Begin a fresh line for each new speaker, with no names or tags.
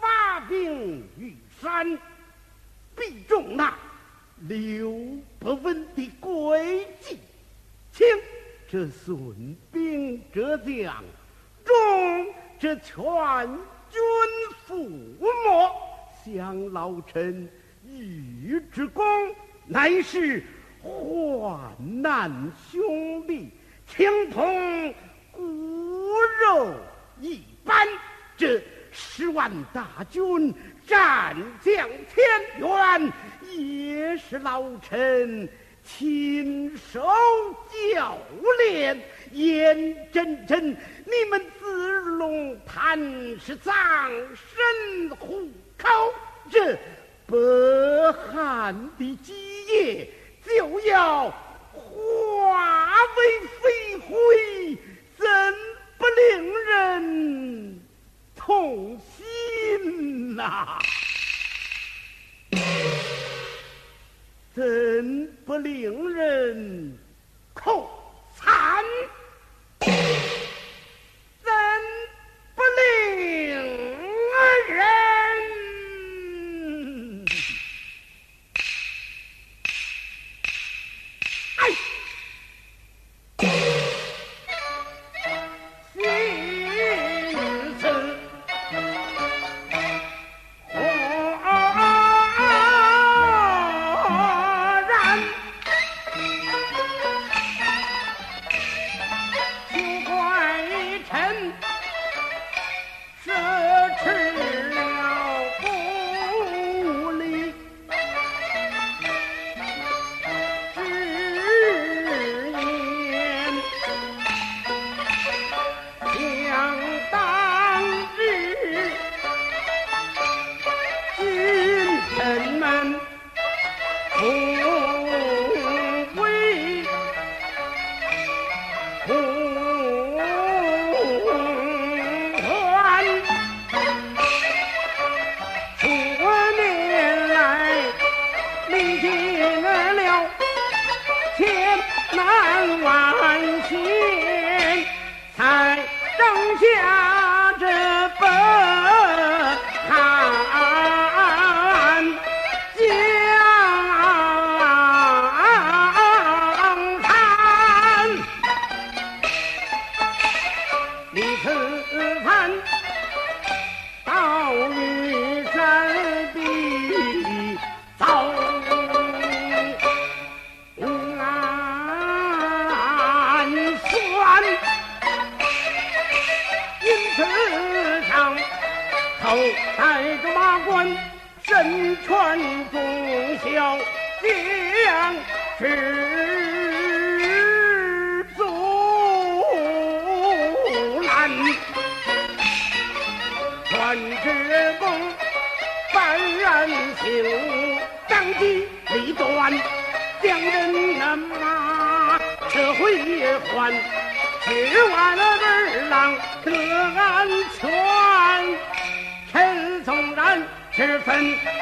发兵御山，必中那刘伯温的诡计。轻这损兵折将，重这全军覆没。想老臣与之功，乃是患难兄弟，情同骨肉一般。这。十万大军战将千员，也是老臣亲手教练。眼睁睁，你们子龙潭是葬身虎口，这。北汉的基业就要化为飞灰，怎不令人痛心那？怎不令人痛难挽情才挣下这份身穿忠孝将士足难，传之功，凡人行，当机立断，将人那马撤回也还。吃完了二郎得安全，serpent